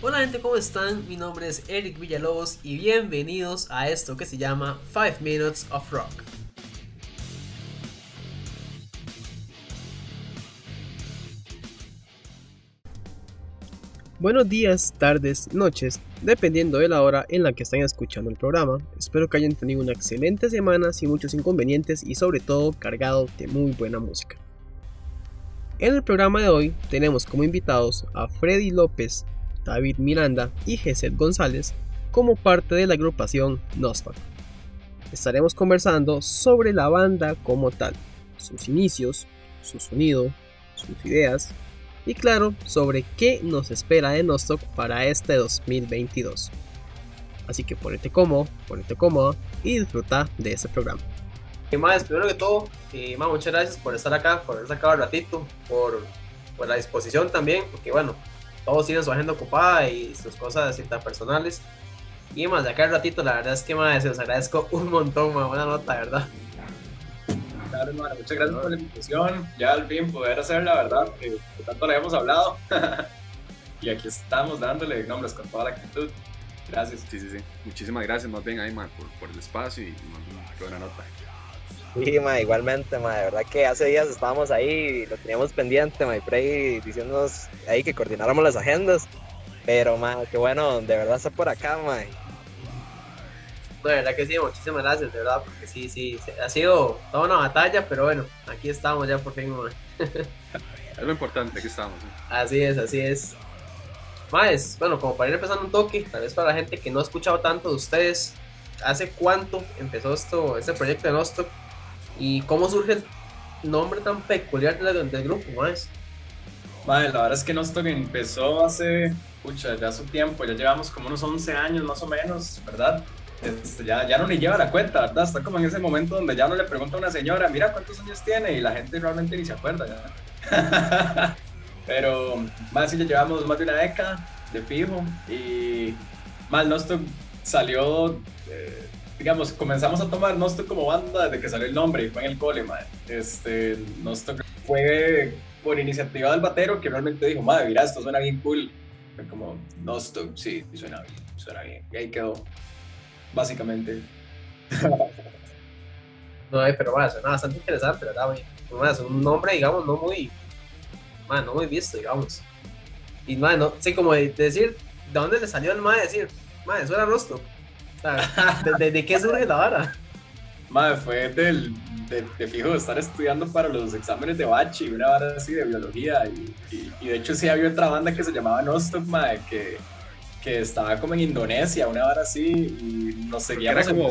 Hola gente, ¿cómo están? Mi nombre es Eric Villalobos y bienvenidos a esto que se llama 5 Minutes of Rock. Buenos días, tardes, noches, dependiendo de la hora en la que estén escuchando el programa. Espero que hayan tenido una excelente semana sin muchos inconvenientes y sobre todo cargado de muy buena música. En el programa de hoy tenemos como invitados a Freddy López, David Miranda y Geset González como parte de la agrupación Nostalg. Estaremos conversando sobre la banda como tal, sus inicios, su sonido, sus ideas y claro, sobre qué nos espera de Nostok para este 2022. Así que ponete cómodo, ponete cómodo y disfruta de este programa. Y más, primero que todo, y más, muchas gracias por estar acá, por haber sacado el ratito, por, por la disposición también, porque bueno, todos tienen su agenda ocupada y sus cosas personales. Y más, de acá el ratito, la verdad es que más, se los agradezco un montón, más buena nota, ¿verdad? Claro, hermano, muchas gracias por la invitación. Ya al fin poder hacer la verdad, que, tanto le hemos hablado. y aquí estamos dándole nombres con toda la actitud. Gracias. Sí, sí, sí. Muchísimas gracias más bien ahí, man, por, por el espacio y, qué buena nota. Sí, ma, igualmente, ma, de verdad que hace días estábamos ahí y lo teníamos pendiente, ma, y Prey diciéndonos ahí que coordináramos las agendas, pero, ma, qué bueno, de verdad está por acá, ma. de verdad que sí, muchísimas gracias, de verdad, porque sí, sí, ha sido toda una batalla, pero bueno, aquí estamos ya por fin, ma. Es lo importante, aquí estamos. Así es, así es. Más, bueno, como para ir empezando un toque, tal vez para la gente que no ha escuchado tanto de ustedes, ¿hace cuánto empezó esto, este proyecto de Nostock? ¿Y cómo surge el nombre tan peculiar del, grupo, más? Vale, la verdad es que Nostock empezó hace, pucha, ya hace tiempo, ya llevamos como unos 11 años más o menos, ¿verdad? Este, ya, ya no ni lleva la cuenta, ¿verdad? Está como en ese momento donde ya no le pregunta a una señora, mira cuántos años tiene, y la gente realmente ni se acuerda ya. Pero más si ya llevamos más de una década de fijo, y más Nostock salió eh, digamos, comenzamos a tomar Nosto como banda desde que salió el nombre y fue en el cole, madre. Este, Nosto fue por iniciativa del batero que realmente dijo, madre, mira, esto suena bien cool. Fue como, Nosto, sí, suena bien, suena bien. Y ahí quedó, básicamente. no, pero bueno, suena bastante interesante, ¿verdad? Es un nombre, digamos, no muy, man, no muy visto, digamos. Y, man, no, como decir, ¿de dónde le salió el mae decir, madre, suena Nosto? ¿De, de, qué surge la vara? Madre, fue del, de, de, fijo estar estudiando para los exámenes de bachi, una vara así de biología. Y, y, de hecho, sí había otra banda que se llamaba Nostok, madre, que, que estaba como en Indonesia, una vara así, y nos seguíamos era como,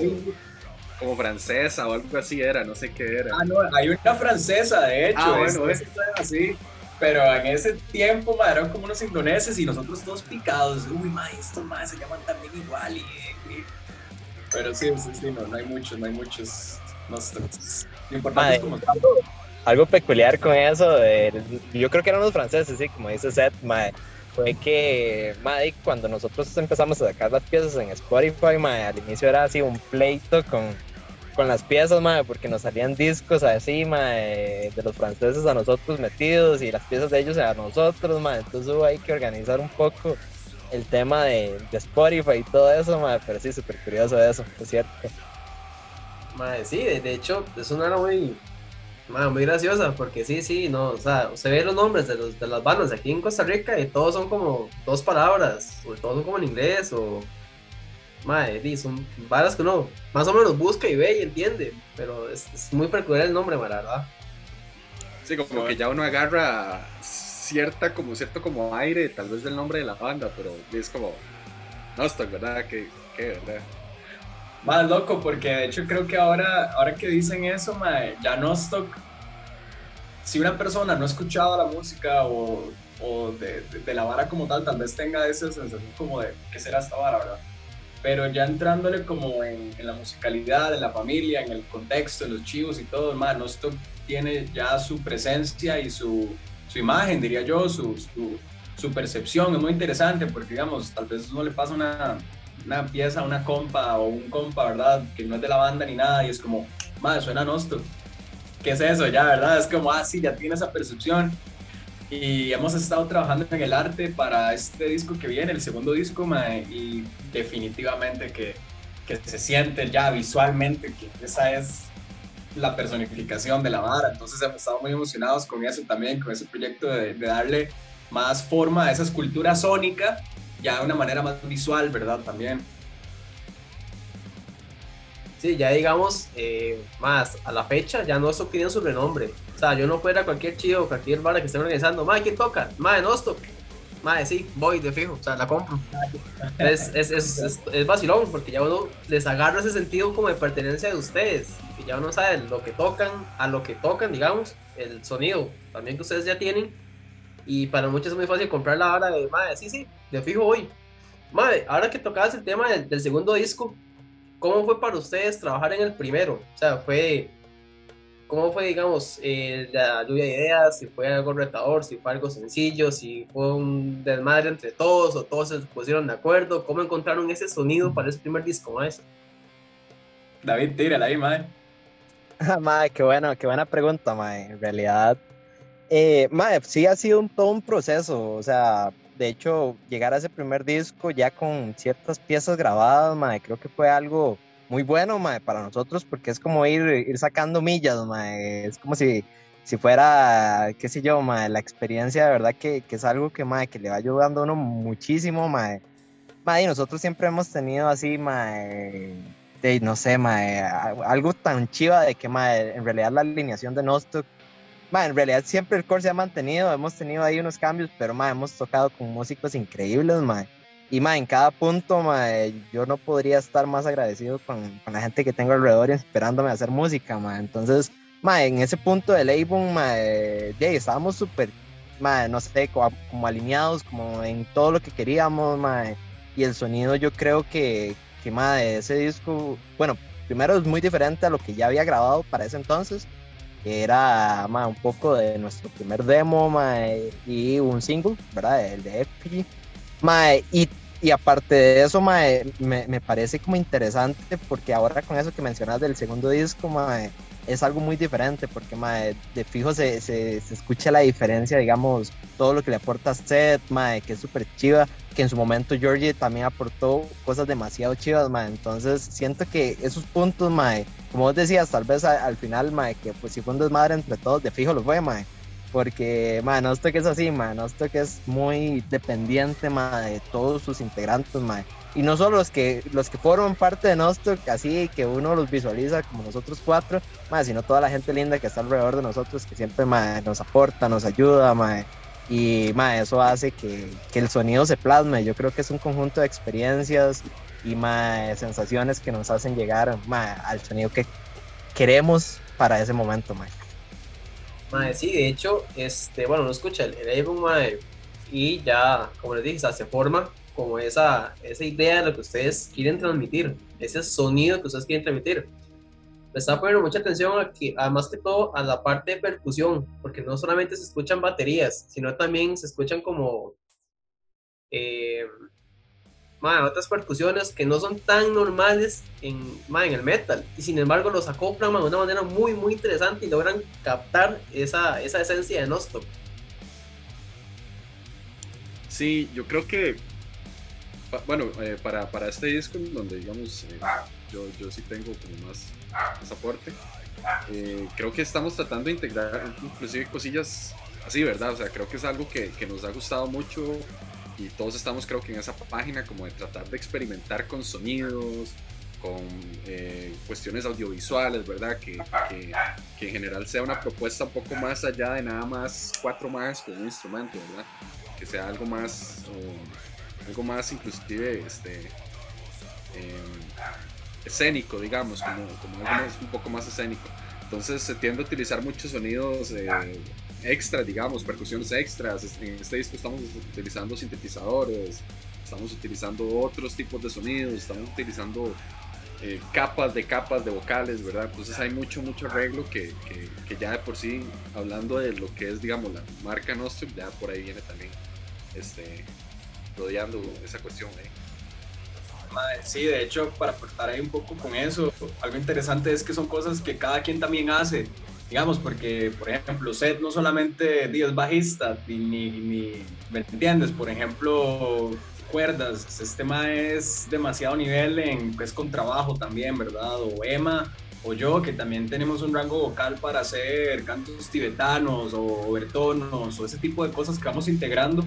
como francesa o algo así era, no sé qué era. Ah, no, hay una francesa, de hecho, ah, bueno, es, así. Pero en ese tiempo, madre, eran como unos indoneses y nosotros todos picados. Uy, madre, estos madres se llaman también igual. y pero sí, sí, sí, no, no hay muchos, no hay muchos. No Lo importante es como Algo peculiar con eso, yo creo que eran los franceses, sí, como dice Seth, mae, fue que mae, cuando nosotros empezamos a sacar las piezas en Spotify, mae, al inicio era así un pleito con, con las piezas, mae, porque nos salían discos así, mae, de los franceses a nosotros metidos y las piezas de ellos a nosotros, mae, entonces hubo hay que organizar un poco el tema de, de Spotify y todo eso, madre, pero sí, súper curioso eso, es cierto. Madre, sí, de, hecho, es una muy, madre, muy graciosa, porque sí, sí, no, o sea, usted ve los nombres de, los, de las bandas aquí en Costa Rica y todos son como dos palabras, o todos son como en inglés, o, madre, son bandas que uno más o menos busca y ve y entiende, pero es, muy peculiar el nombre, madre, ¿verdad? Sí, como que ya uno agarra cierta, como cierto como aire, tal vez del nombre de la banda, pero es como Nostock, ¿verdad? Que, ¿verdad? Más loco, porque de hecho creo que ahora, ahora que dicen eso, ya Nostock, si una persona no ha escuchado la música o, o de, de, la vara como tal, tal vez tenga esa sensación como de qué será esta vara, ¿verdad? Pero ya entrándole como en, en la musicalidad, en la familia, en el contexto, en los chivos y todo, más Nostock tiene ya su presencia y su, su imagen, diría yo, su, su, percepción. Es muy interesante porque, digamos, tal vez uno le pasa una, una pieza a una compa o un compa, ¿verdad? Que no es de la banda ni nada y es como, madre, suena Nosto. ¿Qué es eso ya, verdad? Es como, ah, sí, ya tiene esa percepción. Y hemos estado trabajando en el arte para este disco que viene, el segundo disco, y definitivamente que, que se siente ya visualmente que esa es la personificación de la vara. Entonces hemos estado muy emocionados con eso también, con ese proyecto de, de darle más forma a esa escultura sónica, ya de una manera más visual, ¿verdad? También. Sí, ya digamos, eh, más a la fecha, ya no esto tiene su renombre. O sea, yo no fuera cualquier chido, cualquier banda que esté organizando, madre, ¿quién toca? Madre, Nostock. Madre, sí, voy de fijo, o sea, la compro. Es, es, es, es, es vacilón, porque ya uno les agarra ese sentido como de pertenencia de ustedes. Y ya uno sabe lo que tocan, a lo que tocan, digamos, el sonido también que ustedes ya tienen. Y para muchos es muy fácil comprar la vara de, madre, sí, sí, de fijo voy. Madre, ahora que tocabas el tema del, del segundo disco, ¿cómo fue para ustedes trabajar en el primero? O sea, fue, ¿cómo fue, digamos, eh, la lluvia de ideas? Si fue algo retador, si fue algo sencillo, si fue un desmadre entre todos o todos se pusieron de acuerdo. ¿Cómo encontraron ese sonido para ese primer disco, más? David, tírala ahí, madre. madre, qué bueno, qué buena pregunta, madre. En realidad, eh, madre, sí ha sido un, todo un proceso, o sea, de hecho, llegar a ese primer disco ya con ciertas piezas grabadas, madre, creo que fue algo muy bueno, madre, para nosotros, porque es como ir, ir sacando millas, madre, es como si, si fuera, qué sé yo, madre, la experiencia de verdad que, que es algo que, madre, que le va ayudando a uno muchísimo, madre. Madre, y nosotros siempre hemos tenido así, de, no sé, madre, algo tan chiva de que, madre, en realidad la alineación de Nostock Ma, en realidad siempre el core se ha mantenido, hemos tenido ahí unos cambios, pero ma, hemos tocado con músicos increíbles, ma. Y ma, en cada punto, ma, yo no podría estar más agradecido con, con la gente que tengo alrededor esperándome a hacer música, ma. Entonces, ma, en ese punto del álbum, ma, de, estábamos súper, no sé, como, como, alineados, como en todo lo que queríamos, ma. Y el sonido yo creo que, que ma, de ese disco, bueno, primero es muy diferente a lo que ya había grabado para ese entonces que era ma, un poco de nuestro primer demo ma, y un single, ¿verdad? El de Epic. Y, y, aparte de eso, ma, me, me, parece como interesante porque ahora con eso que mencionas del segundo disco, es algo muy diferente porque de fijo se, se, se, escucha la diferencia, digamos, todo lo que le aporta Seth, que es súper chiva, que en su momento Georgie también aportó cosas demasiado chivas, entonces siento que esos puntos, ma, como vos decías, tal vez al final, que pues si fue un desmadre entre todos, de fijo lo fue, ma, porque, ma, no esto que es así, ma, no esto que es muy dependiente, ma, de todos sus integrantes, ma, y no solo los que los que forman parte de Nostock, así que uno los visualiza como nosotros cuatro, más, sino toda la gente linda que está alrededor de nosotros, que siempre ma, nos aporta, nos ayuda, ma, y ma, eso hace que, que, el sonido se plasme. Yo creo que es un conjunto de experiencias y ma, sensaciones que nos hacen llegar ma, al sonido que queremos para ese momento. Ma. Ma, sí, de hecho, este, bueno, no escucha el, el álbum, y ya, como les dije, se forma como esa, esa idea de lo que ustedes quieren transmitir, ese sonido que ustedes quieren transmitir. Me estaba poniendo mucha atención aquí, además que todo a la parte de percusión, porque no solamente se escuchan baterías, sino también se escuchan como eh, otras percusiones que no son tan normales en, en el metal, y sin embargo los acoplan de una manera muy, muy interesante y logran captar esa, esa esencia de Nostock. Sí, yo creo que bueno, eh, para, para, este disco, donde digamos, eh, yo, yo sí tengo como más, más aporte, eh, creo que estamos tratando de integrar inclusive cosillas así, ¿verdad? O sea, creo que es algo que, que, nos ha gustado mucho y todos estamos creo que en esa página como de tratar de experimentar con sonidos, con cuestiones audiovisuales, ¿verdad? Que, que, que, en general sea una propuesta un poco más allá de nada más cuatro más con un instrumento, ¿verdad? Que sea algo más algo más inclusive este, eh, escénico, digamos, como, como algo más, un poco más escénico. Entonces se tiende a utilizar muchos sonidos eh, extras, digamos, percusiones extras. En este disco estamos utilizando sintetizadores, estamos utilizando otros tipos de sonidos, estamos utilizando eh, capas de capas de vocales, ¿verdad? Entonces hay mucho, mucho arreglo que, que, que, ya de por sí, hablando de lo que es, digamos, la marca Nostrum, ya por ahí viene también este, rodeando esa cuestión ahí. Sí, de hecho, para aportar ahí un poco con eso, algo interesante es que son cosas que cada quien también hace. Digamos, porque, por ejemplo, Seth no solamente es bajista, ni, ni, ¿me entiendes? Por ejemplo, cuerdas, este tema es demasiado nivel en, pues, con trabajo también, ¿verdad? O Emma o yo, que también tenemos un rango vocal para hacer cantos tibetanos o bertonos o ese tipo de cosas que vamos integrando.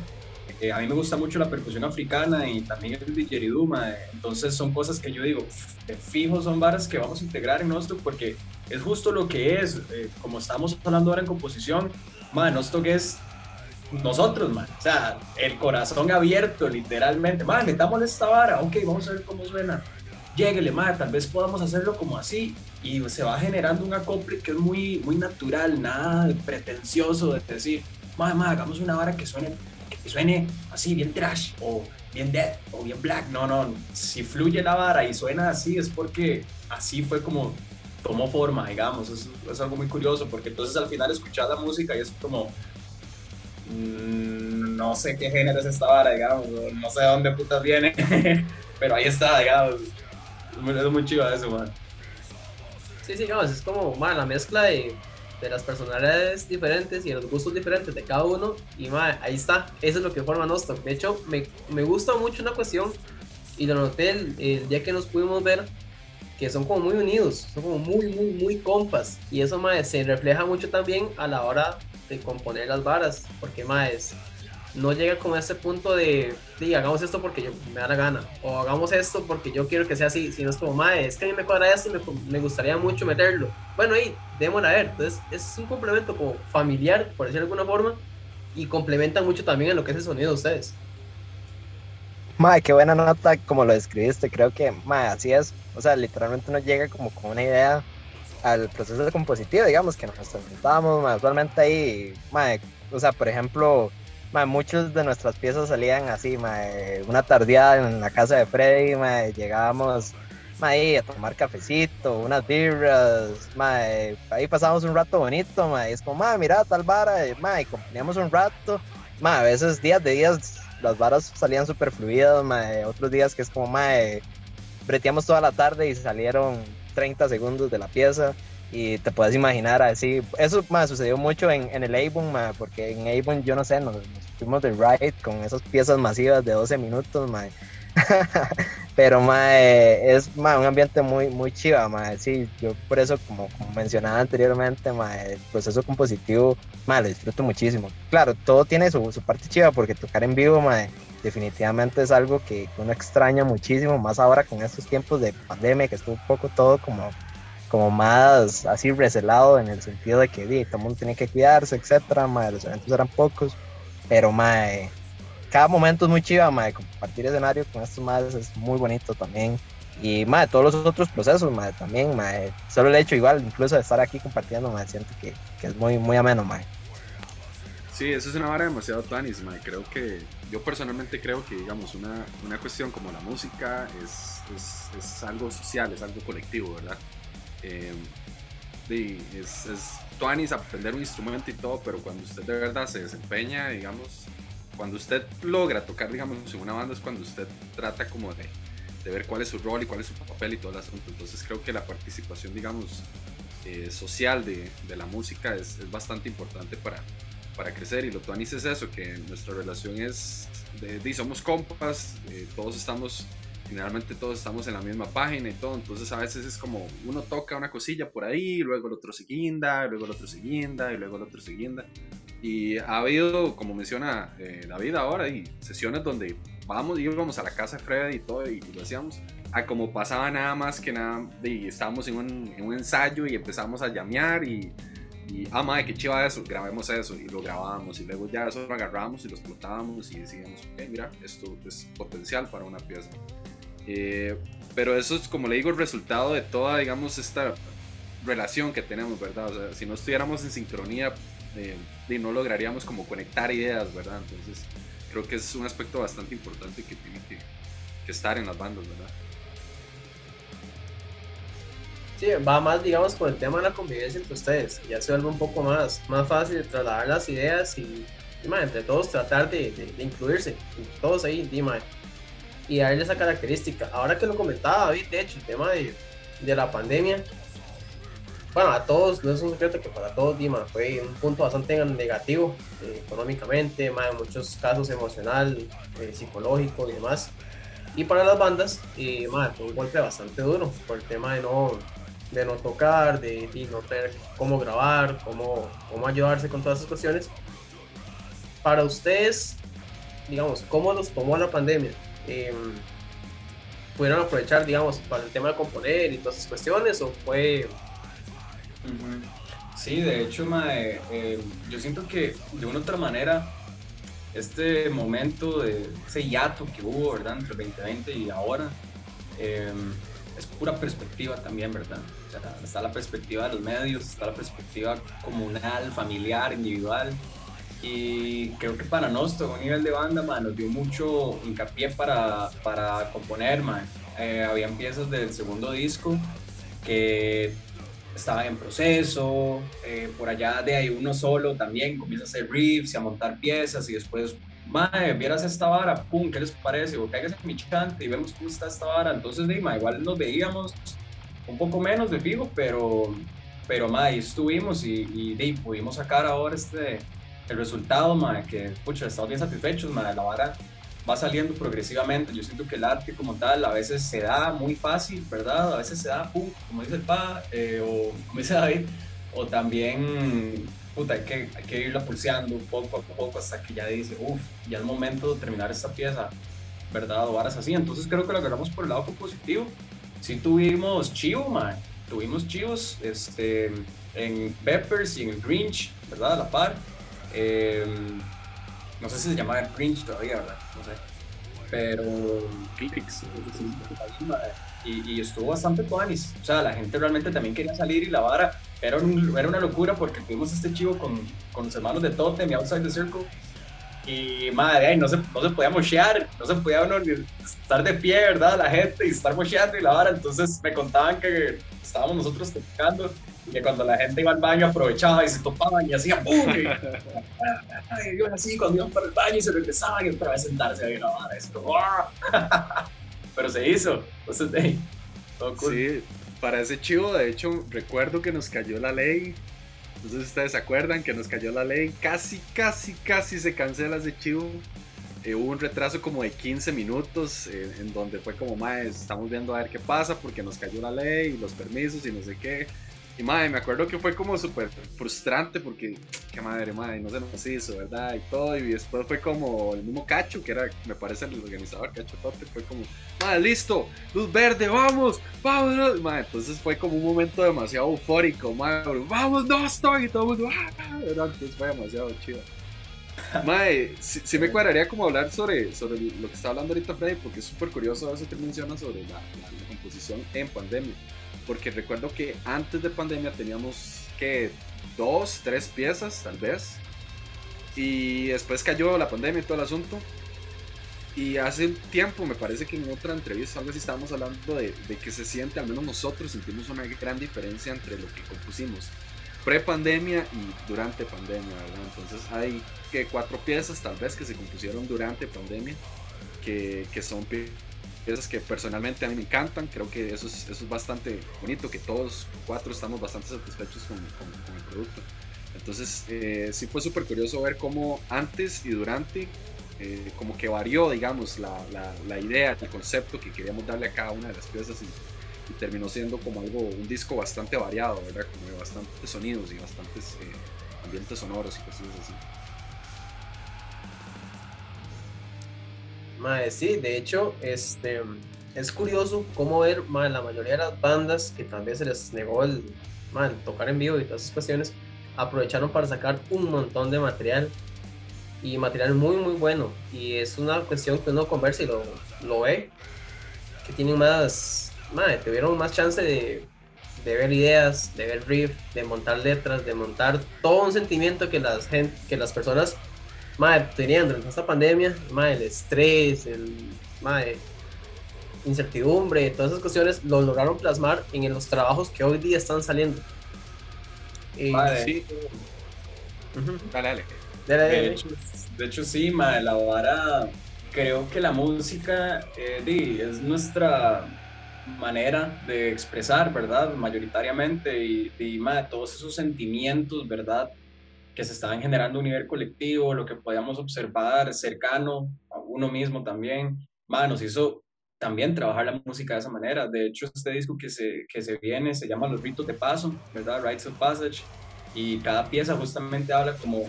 Eh, a mí me gusta mucho la percusión africana y también el didgeridoo, entonces son cosas que yo digo, de fijo son varas que vamos a integrar en nuestro porque es justo lo que es, eh, como estamos hablando ahora en composición, man, Nostock es nosotros, man, o sea, el corazón abierto literalmente, man, metámosle esta vara, ok, vamos a ver cómo suena, lléguele, man, tal vez podamos hacerlo como así y se va generando un acople que es muy, muy natural, nada pretencioso de decir, man, man, hagamos una vara que suene que suene así, bien trash, o bien dead, o bien black. No, no, si fluye la vara y suena así, es porque así fue como tomó forma, digamos. Es, es algo muy curioso, porque entonces al final escuchas la música y es como. Mm, no sé qué género es esta vara, digamos, no sé de dónde putas viene, pero ahí está, digamos. Es muy chido eso, man. Sí, sí, digamos, es como, man, la mezcla de de las personalidades diferentes y los gustos diferentes de cada uno. Y ahí está, eso es lo que forma Nostock. De hecho, me, me gusta mucho una cuestión y lo noté el, día que nos pudimos ver, que son como muy unidos, son como muy, muy, muy compas. Y eso mae, se refleja mucho también a la hora de componer las varas, porque más no llega como a ese punto de, de, hagamos esto porque yo me da la gana, o hagamos esto porque yo quiero que sea así, sino es como, mae, es que a mí me cuadra esto y me, me gustaría mucho meterlo. Bueno, ahí, démosla a ver. Entonces, es un complemento como familiar, por decirlo de alguna forma, y complementa mucho también en lo que es el sonido de ustedes. Mae, qué buena nota como lo describiste, creo que, mae, así es, o sea, literalmente uno llega como con una idea al proceso de compositivo, digamos, que nos sentamos, mae, usualmente ahí, mae, o sea, por ejemplo, muchos de nuestras piezas salían así, una tardeada en la casa de Freddy, llegábamos ahí a tomar cafecito, unas birras, ahí pasábamos un rato bonito, es como, mira tal vara, y componíamos un rato, a veces días de días las varas salían súper fluidas, otros días que es como, breteamos toda la tarde y salieron 30 segundos de la pieza y te puedes imaginar así. Eso más sucedió mucho en, en el Avon, porque en Avon, yo no sé, nos, fuimos de ride con esas piezas masivas de 12 minutos, pero es un ambiente muy, muy chiva, sí, yo por eso, como, mencionaba anteriormente, el proceso compositivo, lo disfruto muchísimo. Claro, todo tiene su, su parte chiva, porque tocar en vivo, definitivamente es algo que uno extraña muchísimo, más ahora con estos tiempos de pandemia, que estuvo un poco todo como como más así recelado en el sentido de que todo el mundo tiene que cuidarse, etcétera, los eventos eran pocos, pero mae, cada momento es muy chiva, mae, compartir escenario con estos madres es muy bonito también. Y mae, todos los otros procesos, mae, también, mae, solo el hecho igual, incluso de estar aquí compartiendo, mae, siento que, que es muy, muy ameno, mae. Sí, eso es una vara demasiado tanis, mae. Creo que, yo personalmente creo que, digamos, una, una cuestión como la música es, es, es algo social, es algo colectivo, ¿verdad? Eh, es, es tuanis aprender un instrumento y todo, pero cuando usted de verdad se desempeña, digamos, cuando usted logra tocar, digamos, en una banda es cuando usted trata como de, de ver cuál es su rol y cuál es su papel y todo el asunto. Entonces creo que la participación, digamos, eh, social de, de, la música es, es, bastante importante para, para crecer y lo tuanis es eso, que nuestra relación es de, de somos compas, eh, todos estamos generalmente todos estamos en la misma página y todo, entonces a veces es como uno toca una cosilla por ahí, luego el otro se guinda, luego el otro se guinda, y luego el otro se guinda. Y ha habido, como menciona eh, David ahora, y sesiones donde vamos íbamos a la casa de Fred y todo, y, lo hacíamos, a como pasaba nada más que nada, y estábamos en un, en un ensayo y empezamos a llamear y, y ah, madre, qué chiva eso, grabemos eso, y lo grabábamos, y luego ya eso lo agarramos y lo explotábamos y decíamos, ok, mira, esto es potencial para una pieza. Eh, pero eso es, como le digo, el resultado de toda, digamos, esta relación que tenemos, ¿verdad? O sea, si no estuviéramos en sincronía, eh, no lograríamos como conectar ideas, ¿verdad? Entonces, creo que es un aspecto bastante importante que tiene que, estar en las bandas, ¿verdad? Sí, va más, digamos, con el tema de la convivencia entre ustedes. Ya se vuelve un poco más, más fácil trasladar las ideas y, entre todos tratar de, de, incluirse. Todos ahí, dime, y darle esa característica. Ahora que lo comentaba David, de hecho, el tema de, de la pandemia, bueno, a todos, no es un secreto que para todos Dima fue un punto bastante negativo eh, económicamente, en muchos casos emocional, eh, psicológico y demás. Y para las bandas, eh, fue un golpe bastante duro por el tema de no, de no tocar, de, de no tener cómo grabar, cómo, cómo ayudarse con todas esas cuestiones. Para ustedes, digamos, ¿cómo los tomó la pandemia? Eh, ¿Pudieron aprovechar, digamos, para el tema de componer y todas esas cuestiones o fue Sí, de hecho, eh, yo siento que de una u otra manera este momento de ese hiato que hubo, ¿verdad? Entre 2020 y ahora, em, es pura perspectiva también, ¿verdad? Está la perspectiva de los medios, está la perspectiva comunal, familiar, individual. Y creo que para nosotros, un nivel de banda, man, nos dio mucho hincapié para, para componer, man. Eh, habían piezas del segundo disco que estaban en proceso, eh, por allá de ahí uno solo también comienza a hacer riffs y a montar piezas y después, madre, vieras esta vara, pum, ¿qué les parece? O caigas en mi chante y vemos cómo está esta vara. Entonces, de, igual nos veíamos un poco menos de fijo, pero, pero madre, estuvimos y, y pudimos sacar ahora este, el resultado, madre, que, pucha, estamos bien satisfechos, madre, la vara va saliendo progresivamente. Yo siento que el arte como tal a veces se da muy fácil, ¿verdad? A veces se da, pum, como dice el pa, eh, o como dice David, o también, puta, hay que, hay que irla pulseando poco a poco hasta que ya dice, uff, ya es momento de terminar esta pieza, ¿verdad? O varas así. Entonces creo que lo agarramos por el lado positivo. Sí tuvimos chivo, man. Tuvimos chivos este, en Peppers y en Grinch, ¿verdad? A la par. Eh, no sé si se llama Grinch todavía, ¿verdad? No sé. Pero. Y, y estuvo bastante tuanis. O sea, la gente realmente también quería salir y la vara. Era, era una locura porque tuvimos este chivo con, con los hermanos de Totem y Outside the Circle. Y madre, no se, no se podía mochear, no se podía uno estar de pie, ¿verdad? La gente y estar mocheando y la vara. Entonces me contaban que estábamos nosotros tocando que cuando la gente iba al baño aprovechaba y se topaban y hacían ¡pum! Y, iban así cuando iban para el baño y se regresaban y otra vez sentarse a grabar esto. Pero se hizo. Entonces, hey, todo cool. Sí, para ese chivo, de hecho, recuerdo que nos cayó la ley. Entonces, ustedes se acuerdan que nos cayó la ley. Casi, casi, casi se cancela ese chivo. Eh, hubo un retraso como de 15 minutos eh, en donde fue como, más estamos viendo a ver qué pasa porque nos cayó la ley y los permisos y no sé qué. Y madre, me acuerdo que fue como súper frustrante porque, qué madre, madre, no se nos hizo, ¿verdad? Y todo. Y después fue como el mismo Cacho, que era, me parece, el organizador, Cacho Tote, fue como, madre, listo, luz verde, vamos, vámonos. Madre, entonces fue como un momento demasiado eufórico, madre, vamos, no estoy. Y todo el mundo, ah, Entonces fue demasiado chido. Madre, sí, me cuadraría como hablar sobre, sobre lo que está hablando ahorita Freddy, porque es súper curioso eso que menciona sobre la composición en pandemia porque recuerdo que antes de pandemia teníamos que dos, tres piezas tal vez. Y después cayó la pandemia y todo el asunto. Y hace un tiempo, me parece que en otra entrevista, algo así estábamos hablando de, que se siente, al menos nosotros sentimos una gran diferencia entre lo que compusimos pre-pandemia y durante pandemia, ¿verdad? Entonces hay que cuatro piezas tal vez que se compusieron durante pandemia, que, que son piezas que personalmente a mí me encantan, creo que eso es, eso es bastante bonito, que todos cuatro estamos bastante satisfechos con, con, el producto. Entonces eh, sí fue súper curioso ver cómo antes y durante eh, como que varió, digamos, la, la, la, idea, el concepto que queríamos darle a cada una de las piezas y, terminó siendo como algo, un disco bastante variado, ¿verdad? Como de bastantes sonidos y bastantes eh, ambientes sonoros y cosas así. Mae, sí, de hecho, este, es curioso cómo ver mae, la mayoría de las bandas que vez se les negó el tocar en vivo y todas esas cuestiones, aprovecharon para sacar un montón de material y material muy muy bueno. Y es una cuestión que uno conversa y lo, lo ve que tienen más madre, tuvieron más chance de, de, ver ideas de ver riff de montar letras de montar todo un sentimiento que las gente que las personas madre, tenían durante esta pandemia, madre, el estrés, el, madre, incertidumbre, todas esas cuestiones, lo lograron plasmar en los trabajos que hoy día están saliendo. madre, sí. Dale, dale. de, hecho, de, hecho, sí, madre, la vara, creo que la música eh, es nuestra manera de expresar, ¿verdad? Mayoritariamente y, y todos esos sentimientos, ¿verdad? Que se estaban generando a un nivel colectivo, lo que podíamos observar cercano a uno mismo también, ma, nos hizo también trabajar la música de esa manera. De hecho, este disco que se, que se viene se llama Los Ritos de Paso, ¿verdad? Rites of Passage, y cada pieza justamente habla como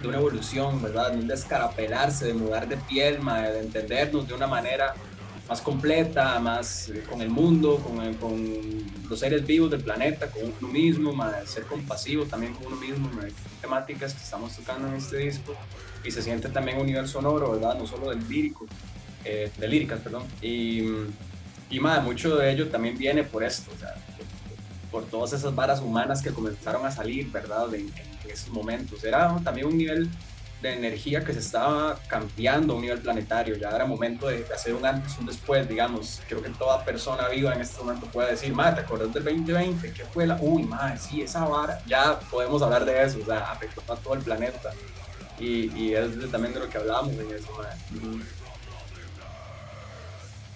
de una evolución, ¿verdad? De un descarapelarse, de mudar de piel, de entendernos de una manera más completa, más eh, con el mundo, con, con, los seres vivos del planeta, con uno mismo, de ser compasivo también con uno mismo, temáticas que estamos tocando en este disco y se siente también un nivel sonoro, ¿verdad? No solo del lírico, eh, de líricas, perdón. Y, y mucho de ello también viene por esto, o sea, por, todas esas varas humanas que comenzaron a salir, ¿verdad? En, en esos momentos. Era también un nivel de energía que se estaba cambiando a un nivel planetario. Ya era momento de, hacer un antes un después, digamos. Creo que toda persona viva en este momento puede decir, madre, ¿te acuerdas del 2020? ¿Qué fue la...? Uy, madre, sí, esa vara. Ya podemos hablar de eso, o sea, afectó a todo el planeta. Y, es también de lo que hablábamos en eso.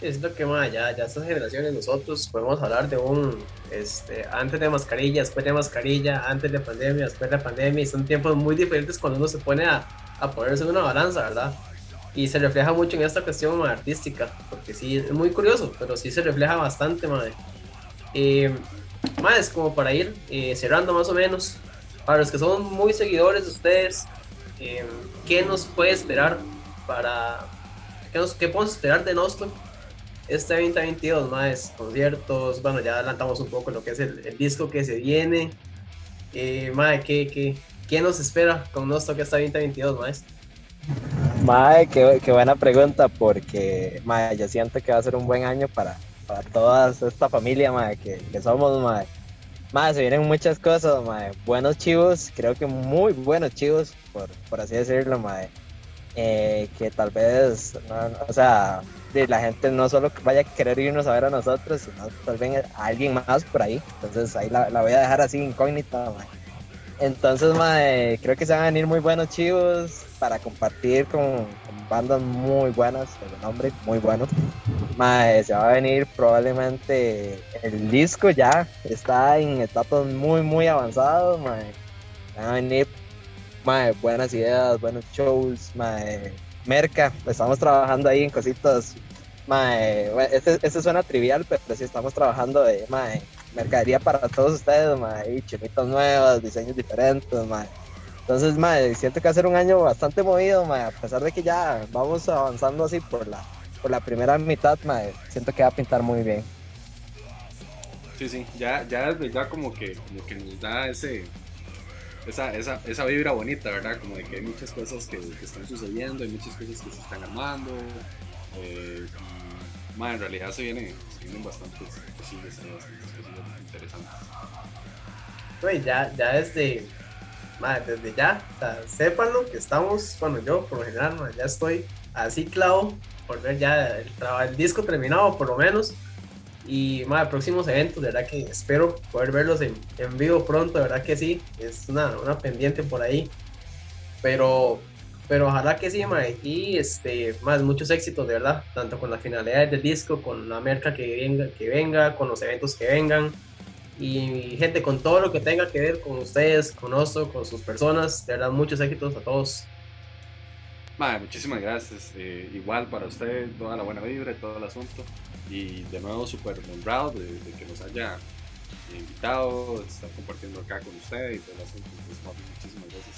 Es lo que más, ya, ya estas generaciones nosotros podemos hablar de un, este, antes de mascarilla, después de mascarilla, antes de pandemia, después de pandemia, y son tiempos muy diferentes cuando uno se pone a, a ponerse en una balanza, ¿verdad? Y se refleja mucho en esta cuestión artística, porque sí, es muy curioso, pero sí se refleja bastante, madre. Eh, más como para ir eh, cerrando más o menos, para los que son muy seguidores de ustedes, eh, ¿qué nos puede esperar para, qué, nos, qué podemos esperar de Nostro este 2022, más conciertos, bueno, ya adelantamos un poco lo que es el, disco que se viene. Eh, madre, ¿qué, qué, nos espera con nuestro que está 2022, más? Madre, qué, qué, buena pregunta, porque madre, yo siento que va a ser un buen año para, para toda esta familia madre, que, que somos. Madre. Madre, se vienen muchas cosas, madre. buenos chivos, creo que muy buenos chivos, por, por así decirlo, madre. Eh, que tal vez, o sea, la gente no solo vaya a querer irnos a ver a nosotros, sino tal vez a alguien más por ahí. Entonces ahí la, voy a dejar así incógnita. Entonces creo que se van a venir muy buenos chivos para compartir con, bandas muy buenas, el nombre muy bueno. se va a venir probablemente el disco ya, está en etapas muy muy avanzados. Van a venir buenas ideas, buenos shows. Merca, estamos trabajando ahí en cositas. Mae, este, este, suena trivial, pero sí estamos trabajando de mae, mercadería para todos ustedes, mae, chinitas nuevas, diseños diferentes, mae. Entonces, mae, siento que va a ser un año bastante movido, mae, a pesar de que ya vamos avanzando así por la, por la primera mitad, mae, siento que va a pintar muy bien. Sí, sí, ya, ya ya como que, como que nos da ese, esa, esa, esa vibra bonita, ¿verdad? Como de que hay muchas cosas que, que están sucediendo, hay muchas cosas que se están armando. Eh, y, en realidad se, viene, se vienen bastantes cosillas, bastantes cosillas interesantes. Pues ya, ya desde, madre, desde ya, o sea, sépanlo que estamos, bueno, yo por lo general, ya estoy así clavo por ver ya el, el disco terminado, por lo menos y más próximos eventos, de verdad que espero poder verlos en, en vivo pronto, de verdad que sí, es una, una, pendiente por ahí. Pero, pero ojalá que sí, ma, y este, más muchos éxitos, de verdad, tanto con las finalidades del disco, con la merca que venga, que venga, con los eventos que vengan. Y gente, con todo lo que tenga que ver con ustedes, con nosotros, con sus personas, de verdad, muchos éxitos a todos. Madre, muchísimas gracias. Eh, igual para usted, toda la buena vibra y todo el asunto. Y de nuevo, súper honrado de, que nos haya invitado, de estar compartiendo acá con usted y todo el asunto. muchísimas gracias.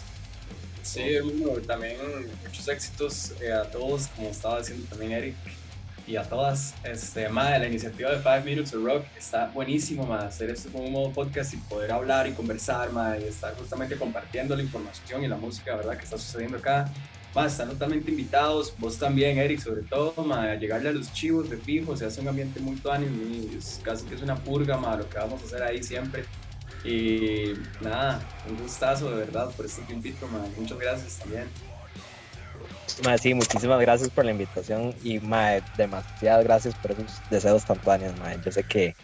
Sí, también muchos éxitos eh, a todos, como estaba diciendo también Eric, y a todas. Este, madre, la iniciativa de Five Minutes of Rock está buenísimo, madre, hacer esto como un modo podcast y poder hablar y conversar, madre, y estar justamente compartiendo la información y la música, ¿verdad?, que está sucediendo acá están totalmente invitados, vos también, Eric, sobre todo, a llegarle a los chivos de fijo, se hace un ambiente muy tuanis, es casi que es una purga, ma, lo que vamos a hacer ahí siempre. Y nada, un gustazo de verdad por este tiempito, ma. muchas gracias también. Ma, sí, muchísimas gracias por la invitación y ma, demasiadas gracias por esos deseos tan tuanes, ma. Yo sé que,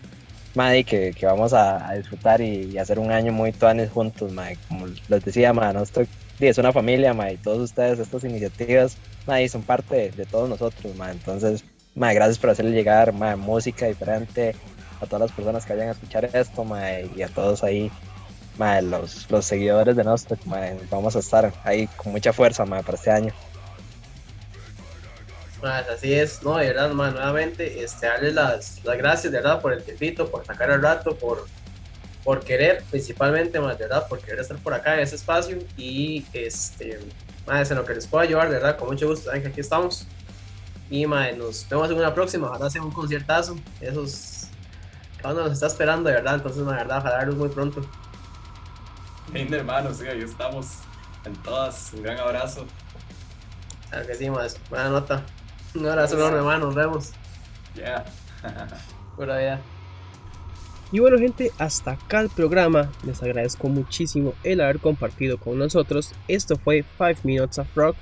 ma, que, que vamos a, disfrutar y, hacer un año muy tuanes juntos, ma. como les decía, ma, no estoy es una familia, ma, y todos ustedes, estas iniciativas, ma, son parte de, todos nosotros, ma. Entonces, Madre, gracias por hacerle llegar madre, música diferente a todas las personas que vayan a escuchar esto, madre, y a todos ahí, madre, los, los seguidores de nosotros, madre, vamos a estar ahí con mucha fuerza madre, para este año. Así es, no, de verdad, más nuevamente, este, darles las, las gracias, de verdad, por el tiempito, por sacar el rato, por, por querer, principalmente, más, de verdad, por querer estar por acá en ese espacio y, este, más, en lo que les pueda ayudar, de verdad, con mucho gusto, saben que aquí estamos. Y, más, nos vemos en una próxima, ojalá sea un conciertazo, esos, cada uno nos está esperando, de verdad, entonces, de verdad, ojalá verlos muy pronto. Bien, hermanos, sí, ahí estamos en todas, un gran abrazo. Claro que sí, más, buena nota. Un abrazo enorme, hermano. Nos vemos. Yeah. Pura vida. Y bueno gente, hasta acá el programa. Les agradezco muchísimo el haber compartido con nosotros. Esto fue 5 Minutes of Rock.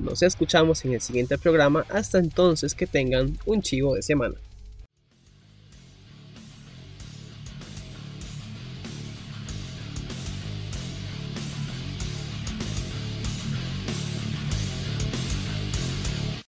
Nos escuchamos en el siguiente programa. Hasta entonces que tengan un chivo de semana.